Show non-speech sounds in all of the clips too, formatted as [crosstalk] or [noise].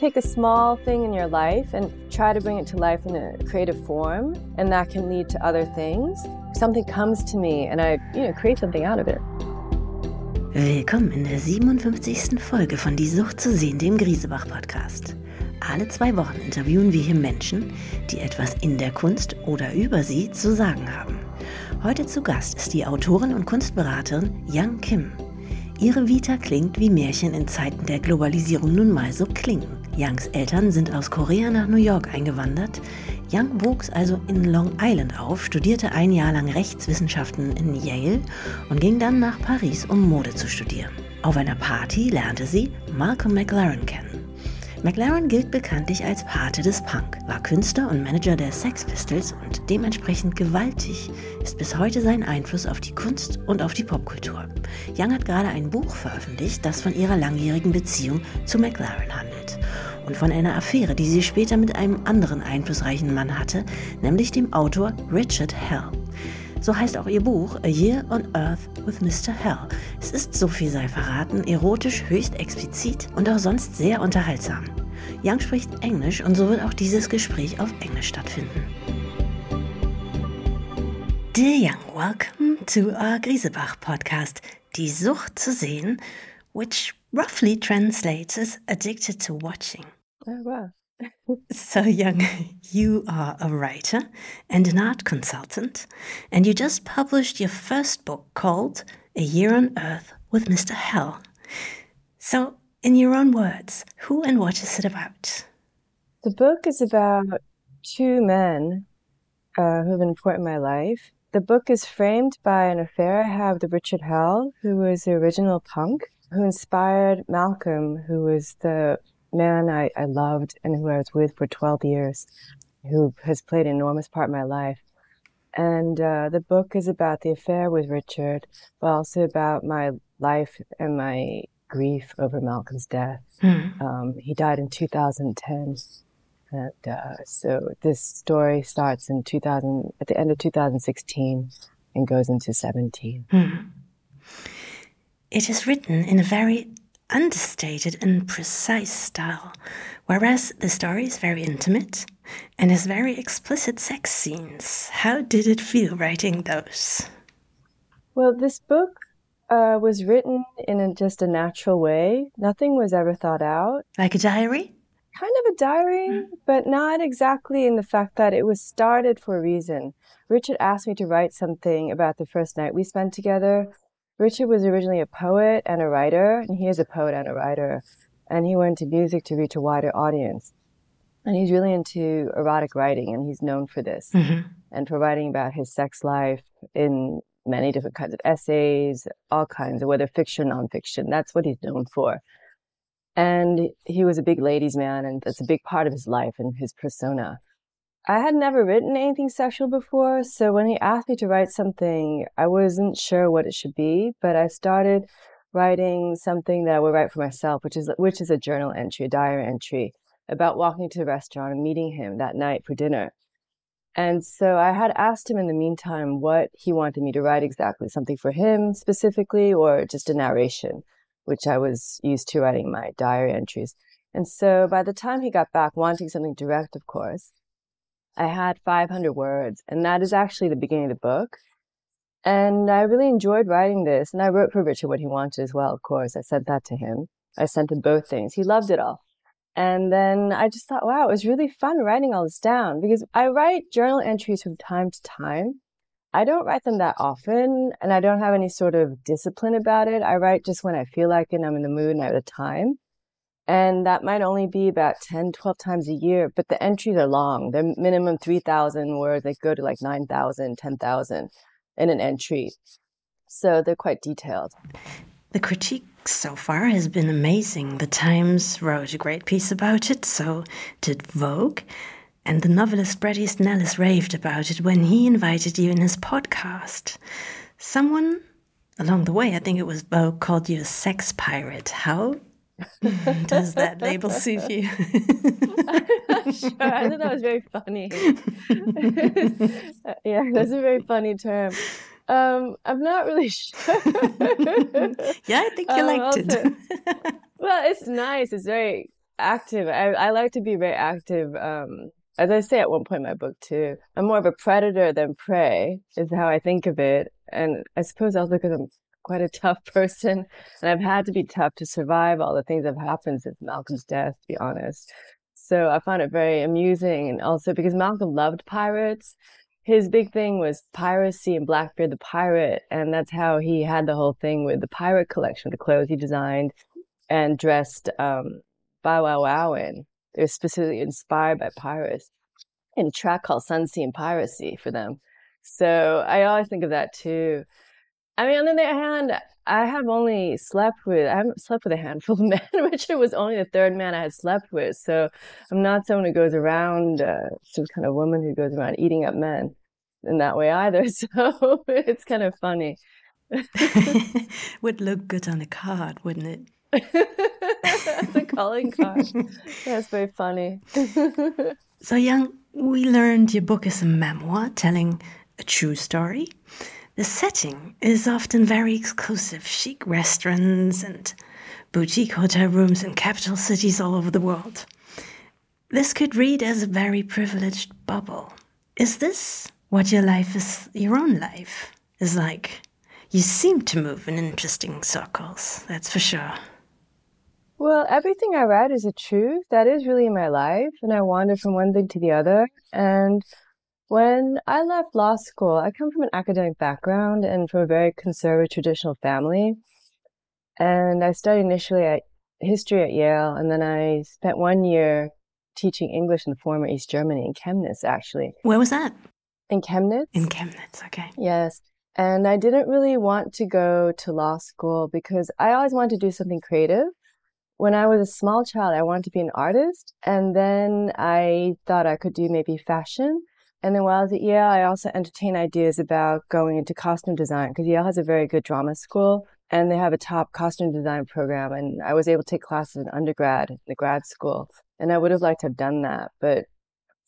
take a small thing in your life and try to bring it to life in a creative form, and that can lead to other things. Something comes to me, and I, you know, create something out of it. Willkommen in der 57. Folge von Die Sucht zu sehen, dem Griesebach-Podcast. Alle zwei Wochen interviewen wir hier Menschen, die etwas in der Kunst oder über sie zu sagen haben. Heute zu Gast ist die Autorin und Kunstberaterin Yang Kim. Ihre Vita klingt wie Märchen in Zeiten der Globalisierung nun mal so klingen. Youngs Eltern sind aus Korea nach New York eingewandert. Young wuchs also in Long Island auf, studierte ein Jahr lang Rechtswissenschaften in Yale und ging dann nach Paris, um Mode zu studieren. Auf einer Party lernte sie Malcolm McLaren kennen. McLaren gilt bekanntlich als Pate des Punk, war Künstler und Manager der Sex Pistols und dementsprechend gewaltig ist bis heute sein Einfluss auf die Kunst und auf die Popkultur. Young hat gerade ein Buch veröffentlicht, das von ihrer langjährigen Beziehung zu McLaren handelt und von einer Affäre, die sie später mit einem anderen einflussreichen Mann hatte, nämlich dem Autor Richard Hell. So heißt auch ihr Buch A Year on Earth with Mr. Hell. Es ist, so viel sei verraten, erotisch höchst explizit und auch sonst sehr unterhaltsam. Young spricht Englisch und so wird auch dieses Gespräch auf Englisch stattfinden. Dear Young, welcome to our Griesebach podcast, Die Sucht zu sehen, which roughly translates as addicted to watching. Oh, wow. So Young, [laughs] you are a writer and an art consultant, and you just published your first book called A Year on Earth with Mr. Hell. So, in your own words, who and what is it about? The book is about two men uh, who have been important in my life. The book is framed by an affair I have with Richard Hell, who was the original punk, who inspired Malcolm, who was the man I, I loved and who I was with for 12 years, who has played an enormous part in my life. And uh, the book is about the affair with Richard, but also about my life and my grief over Malcolm's death. Mm. Um, he died in 2010. And uh, so this story starts in 2000, at the end of 2016 and goes into 17. Mm. It is written in a very understated and precise style, whereas the story is very intimate and has very explicit sex scenes. How did it feel writing those? Well, this book uh, was written in a, just a natural way. Nothing was ever thought out. Like a diary? Kind of a diary, mm. but not exactly in the fact that it was started for a reason. Richard asked me to write something about the first night we spent together Richard was originally a poet and a writer, and he is a poet and a writer, and he went to music to reach a wider audience. And he's really into erotic writing, and he's known for this mm-hmm. and for writing about his sex life in many different kinds of essays, all kinds of whether fiction, nonfiction. That's what he's known for. And he was a big ladies' man, and that's a big part of his life and his persona. I had never written anything sexual before, so when he asked me to write something, I wasn't sure what it should be, but I started writing something that I would write for myself, which is which is a journal entry, a diary entry about walking to the restaurant and meeting him that night for dinner. And so I had asked him in the meantime what he wanted me to write exactly, something for him specifically, or just a narration, which I was used to writing my diary entries. And so by the time he got back, wanting something direct, of course, I had 500 words, and that is actually the beginning of the book. And I really enjoyed writing this. And I wrote for Richard what he wanted as well, of course. I sent that to him. I sent him both things. He loved it all. And then I just thought, wow, it was really fun writing all this down because I write journal entries from time to time. I don't write them that often and I don't have any sort of discipline about it. I write just when I feel like it and I'm in the mood and I have the time. And that might only be about 10, 12 times a year, but the entries are long. They're minimum 3,000 words. They go to like 9,000, 10,000 in an entry. So they're quite detailed. The critique so far has been amazing. The Times wrote a great piece about it, so did Vogue. And the novelist Bret Easton Ellis raved about it when he invited you in his podcast. Someone along the way, I think it was Vogue, called you a sex pirate. How [laughs] Does that label suit you? I'm [laughs] sure. I thought that was very funny. [laughs] yeah, that's a very funny term. Um, I'm not really sure. yeah, I think you um, liked also, it. well, it's nice. It's very. active. I, I like to be very active. Um, as I say at one point in my book too, I'm more of a predator than prey, is how I think of it. And I suppose also because I'm quite a tough [laughs] person and I've had to be tough to survive all the things that have happened since Malcolm's death, to be honest. So I found it very amusing. And also because Malcolm loved pirates, his big thing was piracy and Blackbeard the pirate. And that's how he had the whole thing with the pirate collection, the clothes he designed and dressed um, Bow Wow Wow in. They were specifically inspired by pirates in a track called Sun, Sea and Piracy for them. So I always think of that too. I mean, on the other hand, I have only slept with, I haven't slept with a handful of [laughs] men. Richard was only the third man I had slept with. So I'm not someone who goes around, uh, some kind of woman who goes around eating up men in that way either. [laughs] So it's kind of funny. [laughs] Would look good on a card, wouldn't it? That's a calling card. That's very funny. so, Young, we learned your book is a memoir telling a true story. The setting is often very exclusive, chic restaurants and boutique hotel rooms in capital cities all over the world. This could read as a very privileged bubble. Is this what your life is, your own life is like? You seem to move in interesting circles, that's for sure. Well, everything I read is a truth. That is really my life. And I wander from one thing to the other. And when I left law school, I come from an academic background and from a very conservative traditional family. And I studied initially at history at Yale. And then I spent one year teaching English in the former East Germany in Chemnitz, actually. Where was that? In Chemnitz. In Chemnitz, okay. Yes. And I didn't really want to go to law school because I always wanted to do something creative when I was a small child, I wanted to be an artist. And then I thought I could do maybe fashion. And then while I was at Yale, I also entertained ideas about going into costume design because Yale has a very good drama school and they have a top costume design program. And I was able to take classes in undergrad, in the grad school. And I would have liked to have done that. But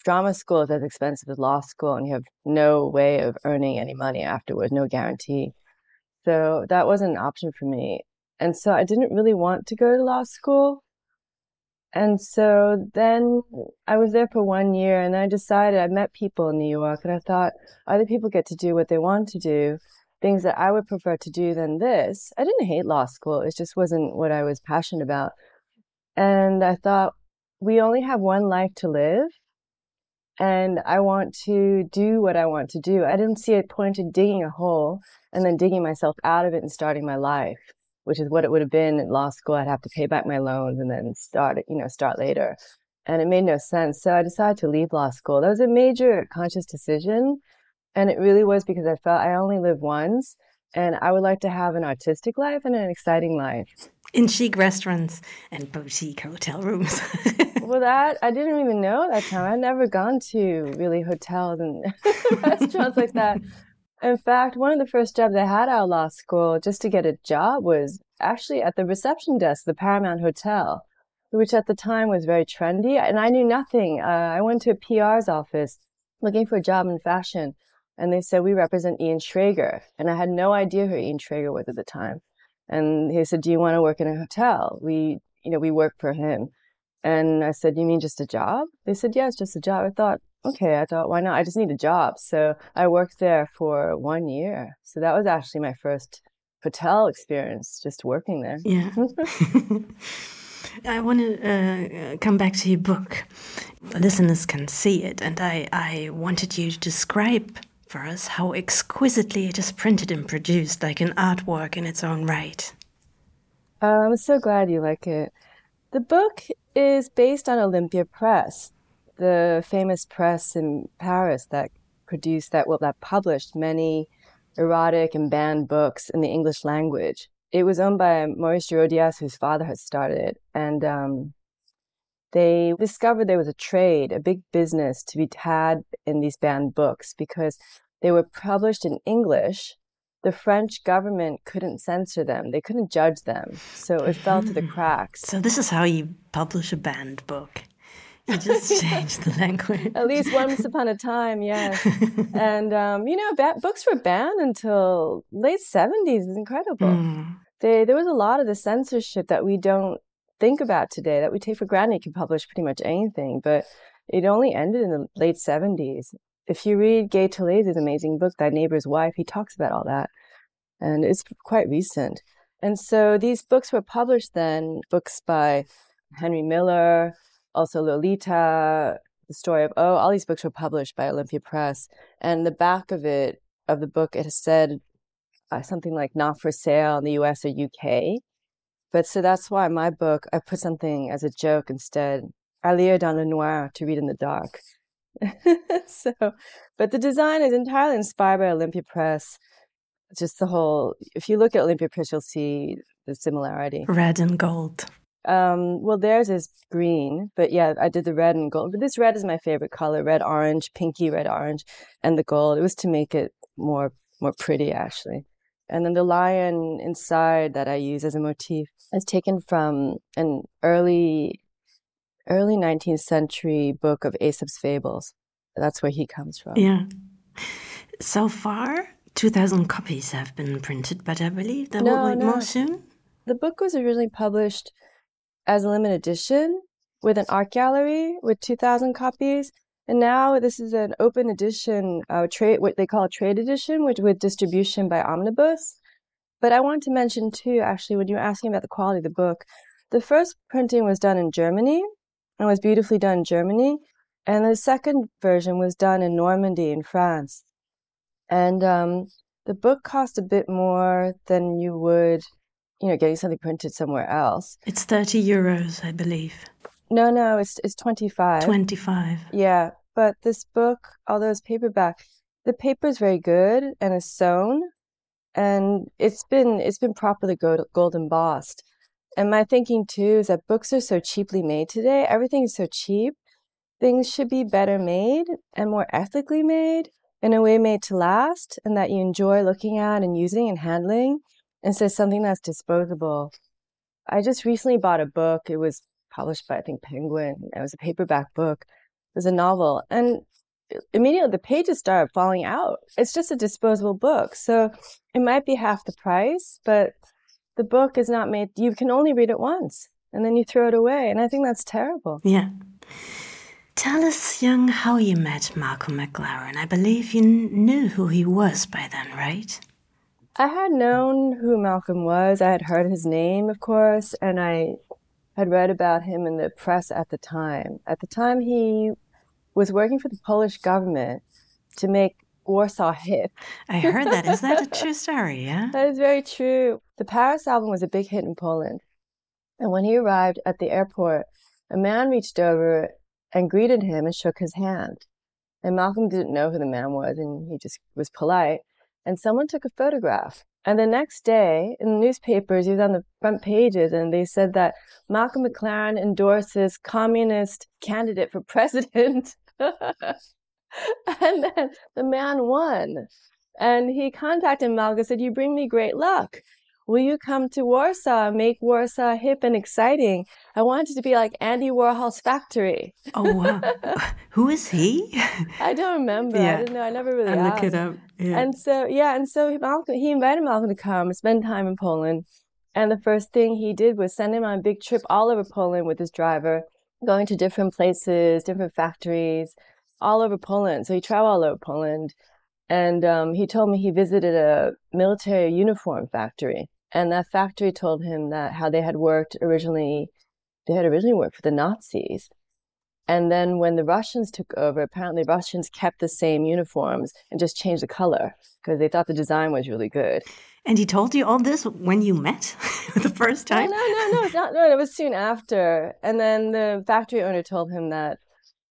drama school is as expensive as law school and you have no way of earning any money afterwards, no guarantee. So that wasn't an option for me. And so I didn't really want to go to law school. And so then I was there for one year and I decided I met people in New York and I thought other people get to do what they want to do, things that I would prefer to do than this. I didn't hate law school. It just wasn't what I was passionate about. And I thought we only have one life to live and I want to do what I want to do. I didn't see a point in digging a hole and then digging myself out of it and starting my life which is what it would have been in law school. I'd have to pay back my loans and then start, you know, start later. And it made no sense. So I decided to leave law school. That was a major conscious decision. And it really was because I felt I only live once and I would like to have an artistic life and an exciting life. In chic restaurants and boutique hotel rooms. [laughs] well, that I didn't even know at that time. I'd never gone to really hotels and [laughs] restaurants like that. In fact, one of the first jobs I had out of law school just to get a job was actually at the reception desk, the Paramount Hotel, which at the time was very trendy. And I knew nothing. Uh, I went to a PR's office looking for a job in fashion. And they said, we represent Ian Schrager. And I had no idea who Ian Schrager was at the time. And he said, do you want to work in a hotel? We, you know, we work for him. And I said, you mean just a job? They said, yeah, it's just a job. I thought, okay, I thought, why not? I just need a job. So I worked there for one year. So that was actually my first hotel experience, just working there. Yeah. [laughs] [laughs] I want to uh, come back to your book. Listeners can see it, and I, I wanted you to describe for us how exquisitely it is printed and produced, like an artwork in its own right. Uh, I'm so glad you like it. The book is based on Olympia Press the famous press in Paris that produced that, well, that published many erotic and banned books in the English language. It was owned by Maurice Girodias, whose father had started it. And um, they discovered there was a trade, a big business to be had in these banned books because they were published in English. The French government couldn't censor them. They couldn't judge them. So it fell to the hmm. cracks. So this is how you publish a banned book. You [laughs] just changed the language. At least once upon a time, yes. [laughs] and um, you know, ba- books were banned until late seventies. It's incredible. Mm. They, there was a lot of the censorship that we don't think about today that we take for granted. You can publish pretty much anything, but it only ended in the late 70s. If you read Gay Talese's amazing book, Thy Neighbor's Wife, he talks about all that. And it's quite recent. And so these books were published then, books by Henry Miller, also Lolita, the story of Oh, all these books were published by Olympia Press. And the back of it, of the book, it has said uh, something like not for sale in the US or UK. But so that's why my book, I put something as a joke instead, à lire dans le noir, to read in the dark. [laughs] so, but the design is entirely inspired by Olympia Press. Just the whole, if you look at Olympia Press, you'll see the similarity. Red and gold. Um, well, theirs is green, but yeah, I did the red and gold. But this red is my favorite color: red, orange, pinky red, orange, and the gold. It was to make it more more pretty, actually. And then the lion inside that I use as a motif is taken from an early early 19th century book of Aesop's fables. That's where he comes from. Yeah. So far, 2,000 copies have been printed, but I believe there no, will be no. more soon. The book was originally published as a limited edition with an art gallery with 2,000 copies. And now this is an open edition, uh, trade, what they call a trade edition, which with distribution by Omnibus. But I want to mention too, actually, when you were asking about the quality of the book, the first printing was done in Germany and was beautifully done in Germany. And the second version was done in Normandy in France. And um, the book cost a bit more than you would you know, getting something printed somewhere else. It's 30 euros, I believe. No, no, it's it's 25. 25. Yeah, but this book, although it's paperback, the paper is very good and is sewn and it's been it's been properly gold, gold embossed. And my thinking too is that books are so cheaply made today. Everything is so cheap. Things should be better made and more ethically made in a way made to last and that you enjoy looking at and using and handling and so something that's disposable. I just recently bought a book. It was published by, I think, Penguin. It was a paperback book. It was a novel. And immediately the pages started falling out. It's just a disposable book. So it might be half the price, but the book is not made, you can only read it once and then you throw it away. And I think that's terrible. Yeah. Tell us, young, how you met Malcolm McLaren. I believe you knew who he was by then, right? I had known who Malcolm was. I had heard his name, of course, and I had read about him in the press at the time. At the time, he was working for the Polish government to make Warsaw hit. I heard that. Is that a [laughs] true story? Yeah. that is very true. The Paris album was a big hit in Poland. And when he arrived at the airport, a man reached over and greeted him and shook his hand. And Malcolm didn't know who the man was, and he just was polite and someone took a photograph. And the next day, in the newspapers, he was on the front pages, and they said that Malcolm McLaren endorses communist candidate for [laughs] president. and then the man won. And he contacted Malcolm and said, You bring me great luck. Will you come to Warsaw, and make Warsaw hip and exciting? I want it to be like Andy Warhol's factory. Oh, wow. [laughs] Who is he? I don't remember. Yeah. I didn't know. I never really I look it up. Yeah. And so, yeah, and so Malcolm, he invited Malcolm to come, spend time in Poland. And the first thing he did was send him on a big trip all over Poland with his driver, going to different places, different factories, all over Poland. So he traveled all over Poland. And um, he told me he visited a military uniform factory. And that factory told him that how they had worked originally, they had originally worked for the Nazis. And then when the Russians took over, apparently Russians kept the same uniforms and just changed the color because they thought the design was really good. And he told you all this when you met [laughs] the first time? No, no, no, no, it's not. No, it was soon after. And then the factory owner told him that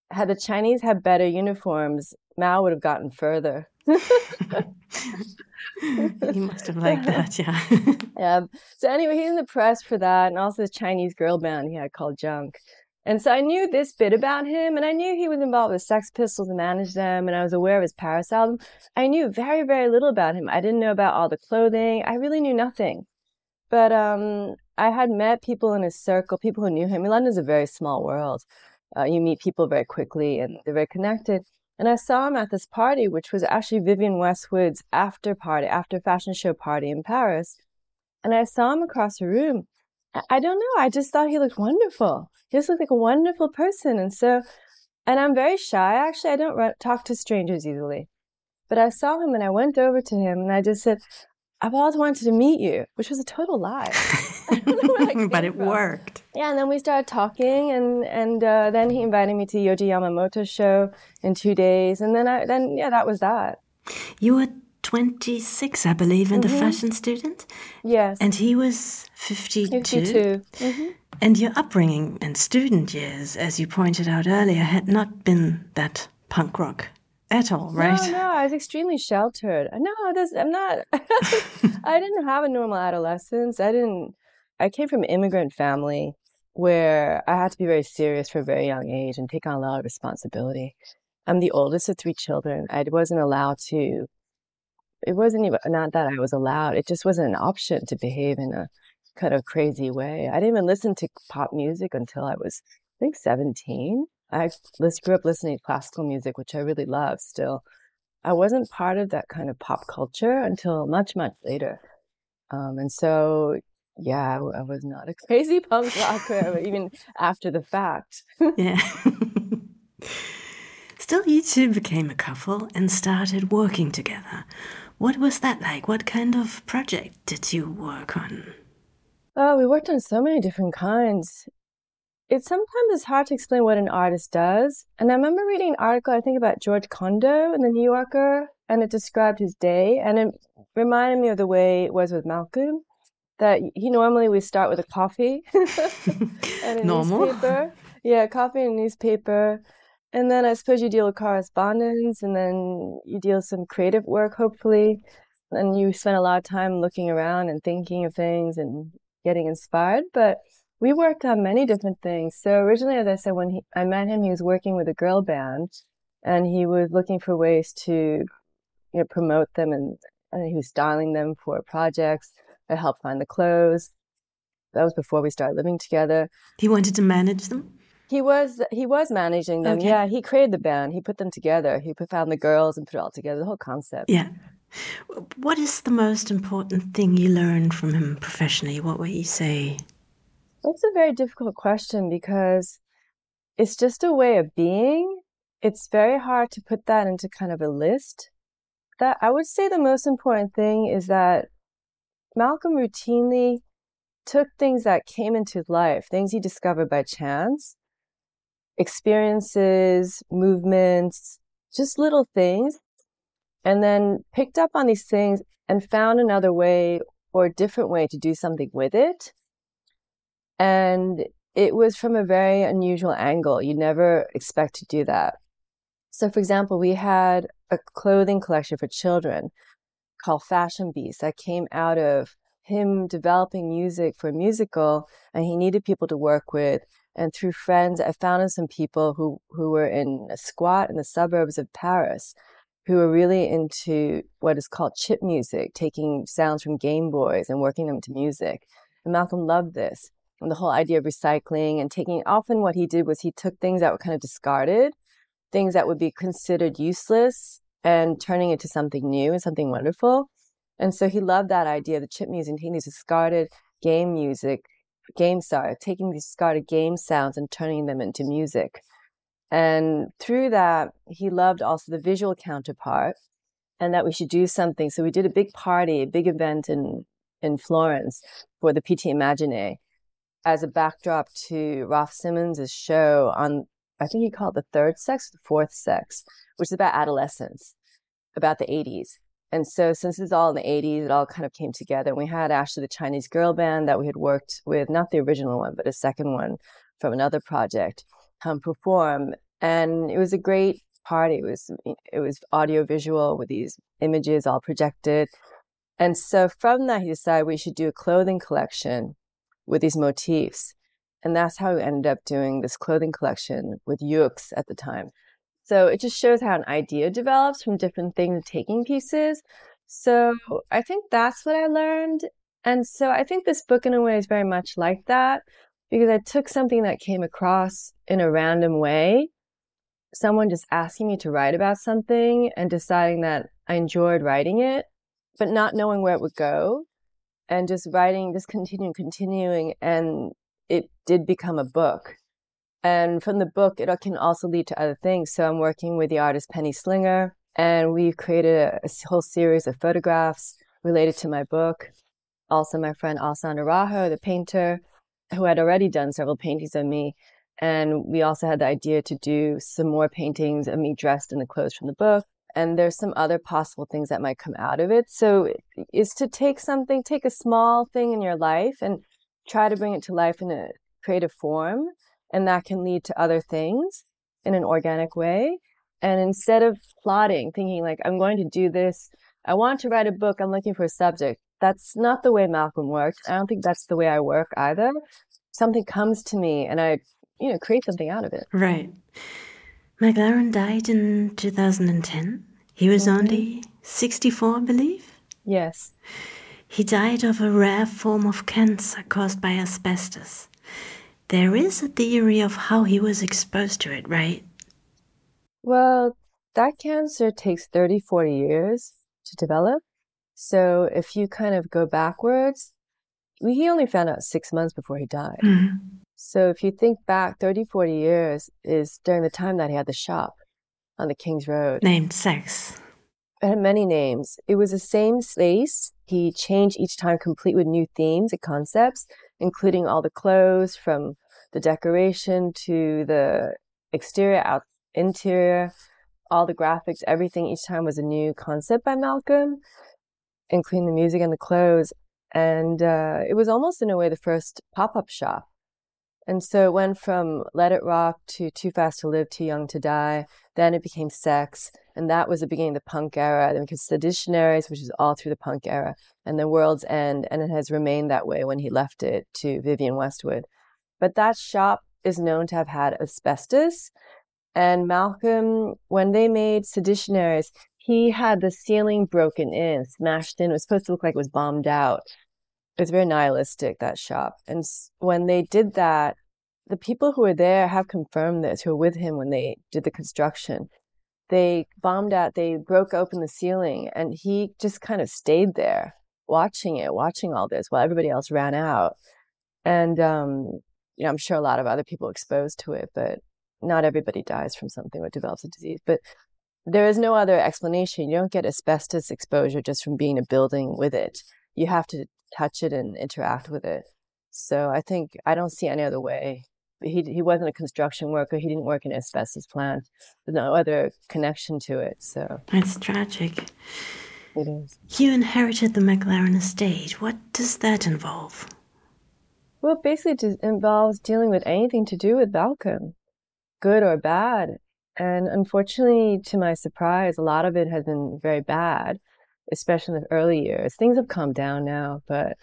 had the Chinese had better uniforms, Mao would have gotten further. He must have liked [laughs] that, yeah. [laughs] yeah. So anyway, he's in the press for that, and also the Chinese girl band he had called Jungk. And so I knew this bit about him, and I knew he was involved with Sex Pistols and managed them, and I was aware of his Paris album. I knew very, very little about him. I didn't know about all the clothing. I really knew nothing. But um, I had met people in his circle, people who knew him. London is a very small world. Uh, you meet people very quickly, and they're very connected. And I saw him at this party, which was actually Vivienne Westwood's after party, after fashion show party in Paris. And I saw him across the room, I don't know. I just thought he looked wonderful. He just looked like a wonderful person. And so, and I'm very shy. Actually, I don't run, talk to strangers easily. But I saw him and I went over to him and I just said, I've always wanted to meet you, which was a total lie. [laughs] [laughs] [laughs] but it worked. Yeah, and then we started talking, and and uh, then he invited me to Yohji Yamamoto's show in two days, and then I then yeah, that was that. You were 26, I believe, and mm-hmm. a fashion student. Yes, and he was 52. 52. Mm-hmm. And your upbringing and student years, as you pointed out earlier, had not been that punk rock at all, right? No, no, I was extremely sheltered. No, this, I'm not. [laughs] I didn't have a normal adolescence. I didn't. I came from an immigrant family where I had to be very serious for a very young age and take on a lot of responsibility. I'm the oldest of three children. I wasn't allowed to. It wasn't even not that I was allowed. It just wasn't an option to behave in a kind of crazy way. I didn't even listen to pop music until I was, I think, 17. I grew up listening to classical music, which I really love still. I wasn't part of that kind of pop culture until much, much later. Um, and so, yeah, I was not a [laughs] crazy punk rocker, even after the fact. [laughs] yeah. Still, you two became a couple and started working together. What was that like? What kind of project did you work on? Oh, we worked on so many different kinds it sometimes is hard to explain what an artist does. And I remember reading an article, I think, about George Condo in the New Yorker, and it described his day. And it reminded me of the way it was with Malcolm, that he normally would start with a coffee [laughs] and a [laughs] Normal. newspaper. Yeah, coffee and a newspaper. And then I suppose you deal with correspondence, and then you deal with some creative work, hopefully. And you spend a lot of time looking around and thinking of things and getting inspired. But we worked on many different things. So originally, as I said, when he, I met him, he was working with a girl band, and he was looking for ways to you know, promote them, and, and he was styling them for projects. I helped find the clothes. That was before we started living together. He wanted to manage them. He was he was managing them. Okay. Yeah, he created the band. He put them together. He put, found the girls and put it all together. The whole concept. Yeah. What is the most important thing you learned from him professionally? What would you say that's a very difficult question because it's just a way of being. It's very hard to put that into kind of a list. That I would say the most important thing is that Malcolm routinely took things that came into life, things he discovered by chance, experiences, movements, just little things, and then picked up on these things and found another way or a different way to do something with it and it was from a very unusual angle. You never expect to do that. So, for example, we had a clothing collection for children called Fashion Beast that came out of him developing music for a musical, and he needed people to work with. And through friends, I found some people who, who were in a squat in the suburbs of Paris who were really into what is called chip music, taking sounds from Game Boys and working them to music. And Malcolm loved this and the whole idea of recycling and taking often what he did was he took things that were kind of discarded things that would be considered useless and turning it to something new and something wonderful. And so he loved that idea the chip music taking these discarded game music game sorry taking these discarded game sounds and turning them into music. And through that he loved also the visual counterpart and that we should do something. So we did a big party a big event in in florence for the Pitti Immagine as a backdrop to Raf Simons' show on, I think he called the third sex, the fourth sex, which is about adolescence, about the 80s. And so since it's all in the 80s, it all kind of came together. And we had actually the Chinese girl band that we had worked with, not the original one, but a second one from another project, come perform. And it was a great party. It was, it was audio visual with these images all projected. And so from that, he decided we should do a clothing collection with these motifs. And that's how we ended up doing this clothing collection with Yoox at the time. So it just shows how an idea develops from different things, taking pieces. So I think that's what I learned. And so I think this book, in a way, is very much like that because I took something that came across in a random way, someone just asking me to write about something and deciding that I enjoyed writing it, but not knowing where it would go and just writing, just continuing, continuing. And it did become a book. And from the book, it can also lead to other things. So I'm working with the artist Penny Slinger, and we've created a, a whole series of photographs related to my book. Also, my friend Alessandro Araujo, the painter, who had already done several paintings of me. And we also had the idea to do some more paintings of me dressed in the clothes from the book. And there's some other possible things that might come out of it. So is to take something, take a small thing in your life and try to bring it to life in a creative form. And that can lead to other things in an organic way. And instead of plotting, thinking like, I'm going to do this, I want to write a book, I'm looking for a subject. That's not the way Malcolm works. I don't think that's the way I work either. Something comes to me and I, you know, create something out of it. Right. McLaren died in 2010. He was mm-hmm. only 64, I believe. Yes. He died of a rare form of cancer caused by asbestos. There is a theory of how he was exposed to it, right? Well, that cancer takes 30, 40 years to develop. So if you kind of go backwards, he only found out six months before he died. Mm-hmm. So if you think back 30, 40 years is during the time that he had the shop on the King's Road. Named Sex. It had many names. It was the same space. He changed each time complete with new themes and concepts, including all the clothes from the decoration to the exterior, out interior, all the graphics, everything each time was a new concept by Malcolm including the music and the clothes. And uh, it was almost in a way the first pop up shop. And so it went from Let It Rock to Too Fast to Live, Too Young to Die. Then it became Sex. And that was the beginning of the punk era. Then because Seditionaries, which is all through the punk era, and then World's End. And it has remained that way when he left it to Vivienne Westwood. But that shop is known to have had asbestos. And Malcolm, when they made Seditionaries, he had the ceiling broken in, smashed in. It was supposed to look like it was bombed out. It was very nihilistic, that shop. And when they did that, the people who were there have confirmed this, who were with him when they did the construction. They bombed out, they broke open the ceiling, and he just kind of stayed there watching it, watching all this while everybody else ran out. And, um, you know, I'm sure a lot of other people exposed to it, but not everybody dies from something or develops a disease. But there is no other explanation. You don't get asbestos exposure just from being in a building with it. You have to touch it and interact with it. So I think I don't see any other way. He he wasn't a construction worker. He didn't work in an asbestos plant. There's no other connection to it. So it's tragic. It is. You inherited the McLaren estate. What does that involve? Well, basically, it involves dealing with anything to do with Malcolm, good or bad. And unfortunately, to my surprise, a lot of it has been very bad, especially in the early years. Things have calmed down now, but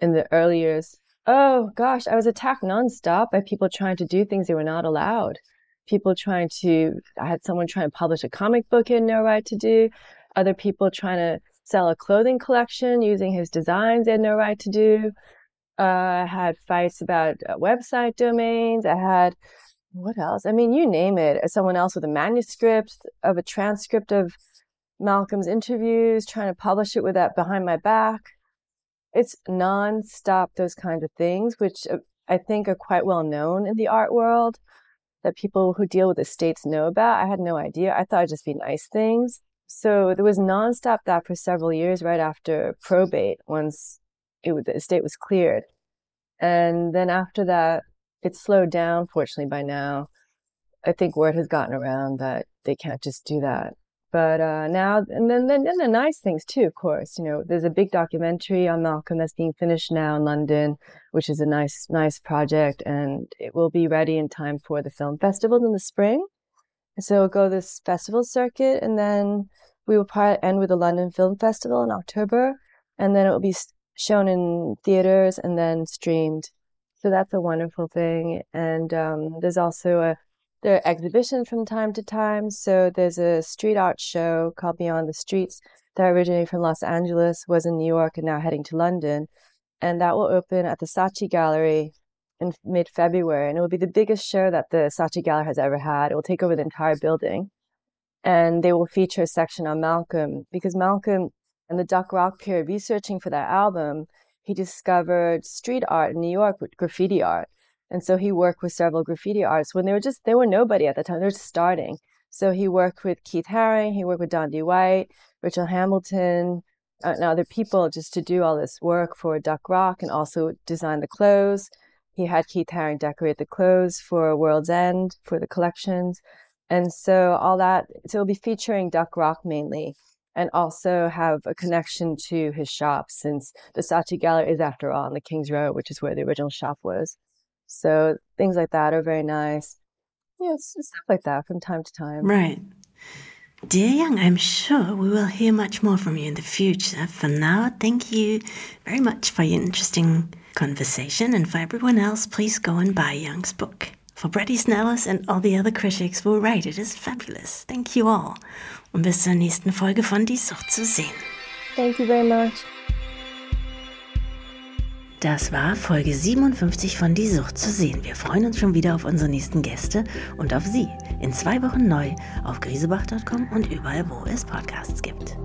in the early years, oh gosh, I was attacked nonstop by people trying to do things they were not allowed. People trying to, I had someone trying to publish a comic book had no right to do. Other people trying to sell a clothing collection using his designs they had no right to do. Uh, I had fights about uh, website domains. I had what else? I mean, you name it. Someone else with a manuscript of a transcript of Malcolm's interviews, trying to publish it with that behind my back. It's nonstop, those kinds of things, which uh, I think are quite well known in the art world that people who deal with estates know about. I had no idea. I thought it'd just be nice things. So there was nonstop that for several years right after probate, once it, the estate was cleared. And then after that, it slowed down, fortunately, by now. I think word has gotten around that they can't just do that. But uh, now, and then, then, then the nice things too, of course. You know, there's a big documentary on Malcolm that's being finished now in London, which is a nice, nice project, and it will be ready in time for the film festival in the spring. So we'll go this festival circuit, and then we will probably end with the London Film Festival in October, and then it will be shown in theaters and then streamed so that's a wonderful thing. And um, there's also a there are exhibitions from time to time. So there's a street art show called Beyond the Streets that originated from Los Angeles, was in New York, and now heading to London. And that will open at the Saatchi Gallery in mid February. And it will be the biggest show that the Saatchi Gallery has ever had. It will take over the entire building. And they will feature a section on Malcolm because Malcolm and the Duck Rock period, researching for that album, he discovered street art in New York with graffiti art. And so he worked with several graffiti artists when they were just, they were nobody at the time. They were just starting. So he worked with Keith Haring, he worked with Dondi White, Rachel Hamilton, uh, and other people just to do all this work for Duck Rock and also design the clothes. He had Keith Haring decorate the clothes for World's End for the collections. And so all that, so it'll be featuring Duck Rock mainly and also have a connection to his shop since the Saatchi Gallery is after all on the King's Road, which is where the original shop was. So things like that are very nice. Yeah, stuff like that from time to time. Right. Dear Young, I'm sure we will hear much more from you in the future. For now, thank you very much for your interesting conversation. And for everyone else, please go and buy Young's book. For Easton Ellis and all the other critics who write it is fabulous. Thank you all. Und bis zur nächsten Folge von Die Sucht zu sehen. Thank you very much. Das war Folge 57 von Die Sucht zu sehen. Wir freuen uns schon wieder auf unsere nächsten Gäste und auf Sie. In zwei Wochen neu auf griesebach.com und überall, wo es Podcasts gibt.